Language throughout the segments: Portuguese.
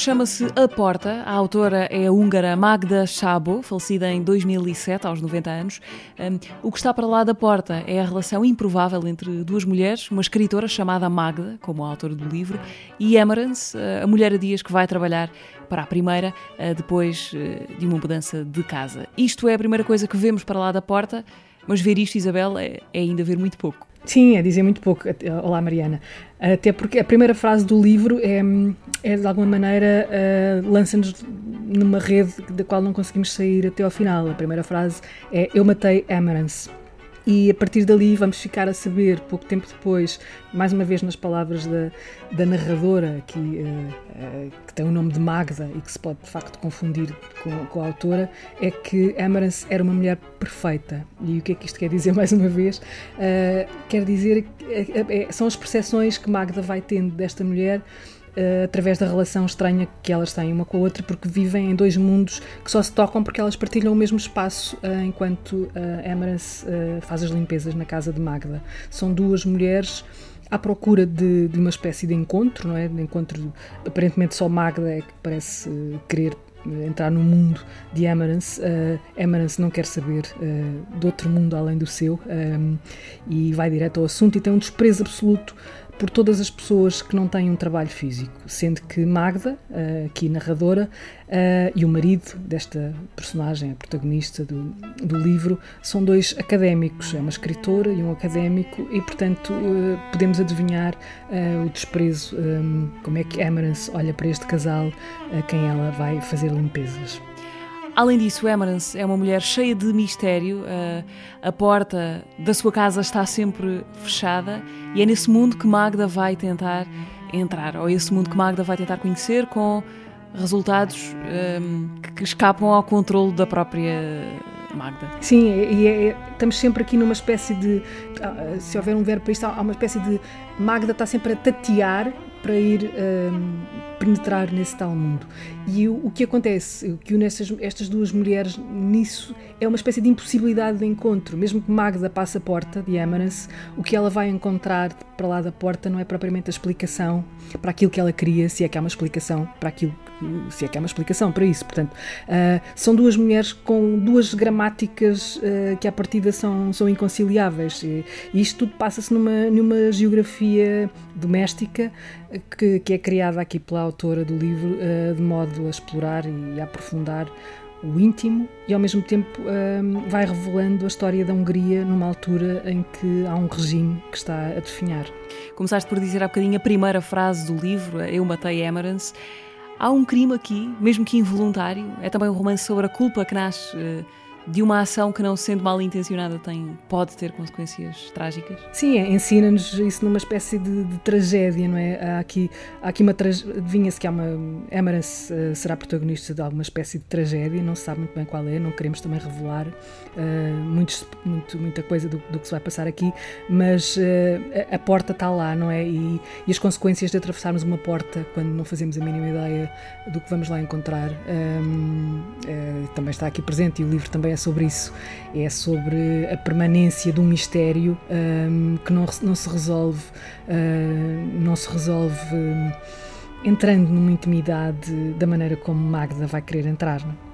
Chama-se A Porta. A autora é a húngara Magda Szabo, falecida em 2007, aos 90 anos. Um, o que está para lá da porta é a relação improvável entre duas mulheres, uma escritora chamada Magda, como a autora do livro, e Emerance, a mulher a dias que vai trabalhar para a primeira, depois de uma mudança de casa. Isto é a primeira coisa que vemos para lá da porta, mas ver isto, Isabel, é, é ainda ver muito pouco. Sim, é dizer muito pouco. Olá, Mariana. Até porque a primeira frase do livro é, é de alguma maneira, uh, lança-nos numa rede da qual não conseguimos sair até ao final. A primeira frase é: Eu matei Emerance. E a partir dali vamos ficar a saber, pouco tempo depois, mais uma vez nas palavras da, da narradora, que, uh, uh, que tem o nome de Magda e que se pode de facto confundir com, com, a autora, é que Emerance era uma mulher perfeita. E o que é que isto quer dizer mais uma vez? Uh, quer dizer são as percepções que Magda vai tendo desta mulher uh, através da relação estranha que elas têm uma com a outra, porque vivem em dois mundos que só se tocam porque elas partilham o mesmo espaço uh, enquanto uh, faz as limpezas na casa de Magda. São duas mulheres à procura de, de, uma espécie de encontro, não é? De encontro, aparentemente só Magda é que parece querer entrar no mundo de Emerance. Uh, não quer saber uh, de outro mundo além do seu um, e vai direto ao assunto e tem um desprezo absoluto por todas as pessoas que não têm um trabalho físico, sendo que Magda, eh, aqui narradora, eh, e o marido desta personagem, a protagonista do, do livro, são dois académicos, é uma escritora e um académico, e portanto eh, podemos adivinhar o desprezo, como é que Emerance olha para este casal a quem ela vai fazer limpezas. Além disso, Emerance é uma mulher cheia de mistério. Uh, a porta da sua casa está sempre fechada e é nesse mundo que Magda vai tentar entrar, ou esse mundo que Magda vai tentar conhecer com resultados um, que escapam ao controle da própria Magda. Sim, e é, é, estamos sempre aqui numa espécie de. Ah, se houver um verbo para isto, há uma espécie de. Magda está sempre a tatear para ir um, penetrar nesse tal mundo. E o, o que acontece, o que une estas, duas mulheres nisso é uma espécie de impossibilidade de encontro. Mesmo que Magda passe a porta de Emerance, o que ela vai encontrar para lá da porta não é propriamente a explicação para aquilo que ela queria, se é que há uma explicação para aquilo, se é que há uma explicação para isso. Portanto, uh, são duas mulheres com duas gramáticas uh, que à partida são, são inconciliáveis. E, e isto tudo passa-se numa, numa geografia doméstica que, que, é criada aqui pela autora do livro uh, de modo a explorar e a aprofundar o íntimo e ao mesmo tempo vai revelando a história da Hungria numa altura em que há um regime que está a definhar. Começaste por dizer há bocadinho a primeira frase do livro, Eu Matei Emerance. Há um crime aqui, mesmo que involuntário, é também um romance sobre a culpa que nasce uh, de uma ação que, não sendo mal intencionada, tem, pode ter consequências trágicas? Sim, é, ensina-nos isso numa espécie de, de, tragédia, não é? Há aqui, há aqui uma. Adivinha-se que há uma. Emerance uh, será protagonista de alguma espécie de tragédia, não se sabe muito bem qual é, não queremos também revelar uh, muitos, muito, muita coisa do, do, que se vai passar aqui, mas uh, a, a, porta está lá, não é? E, e, as consequências de atravessarmos uma porta quando não fazemos a mínima ideia do que vamos lá encontrar um, também está aqui presente e o livro também é sobre isso. É sobre a permanência de um mistério um, que não, não se resolve, uh, não se resolve um, entrando numa intimidade da maneira como Magda vai querer entrar. Não? É?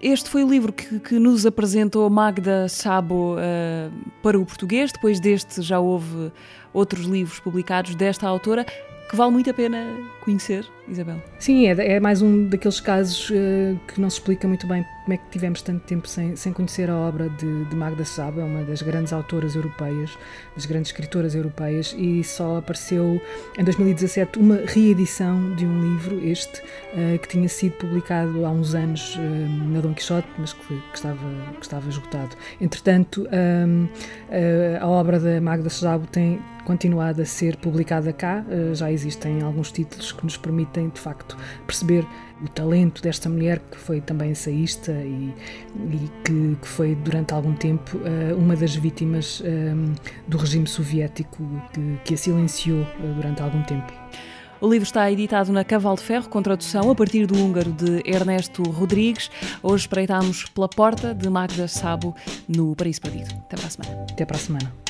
Este foi o livro que, que nos apresentou Magda Sabo uh, para o português. Depois deste já houve outros livros publicados desta autora que vale muito a pena conhecer, Isabel. Sim, é, é mais um daqueles casos uh, que não se explica muito bem como é que tivemos tanto tempo sem, sem conhecer a obra de, de Magda é uma das grandes autoras europeias, das grandes escritoras europeias, e só apareceu em 2017 uma reedição de um livro, este, uh, que tinha sido publicado há uns anos uh, na Dom Quixote, mas que, que, estava, que estava esgotado. Entretanto, a obra da Magda Saba tem continuado a ser publicada cá, já existem alguns títulos que nos permitem, de facto, perceber o talento desta mulher, que foi também ensaísta e, e que, que, foi durante algum tempo uh, uma das vítimas ehm, do regime soviético que, que a silenciou uh, durante algum tempo. O livro está editado na Cavalo de Ferro, com tradução a partir do húngaro de Ernesto Rodrigues. Hoje espreitámos pela porta de Magda Sabo no Paraíso Perdido. Até para a semana. Até para a semana.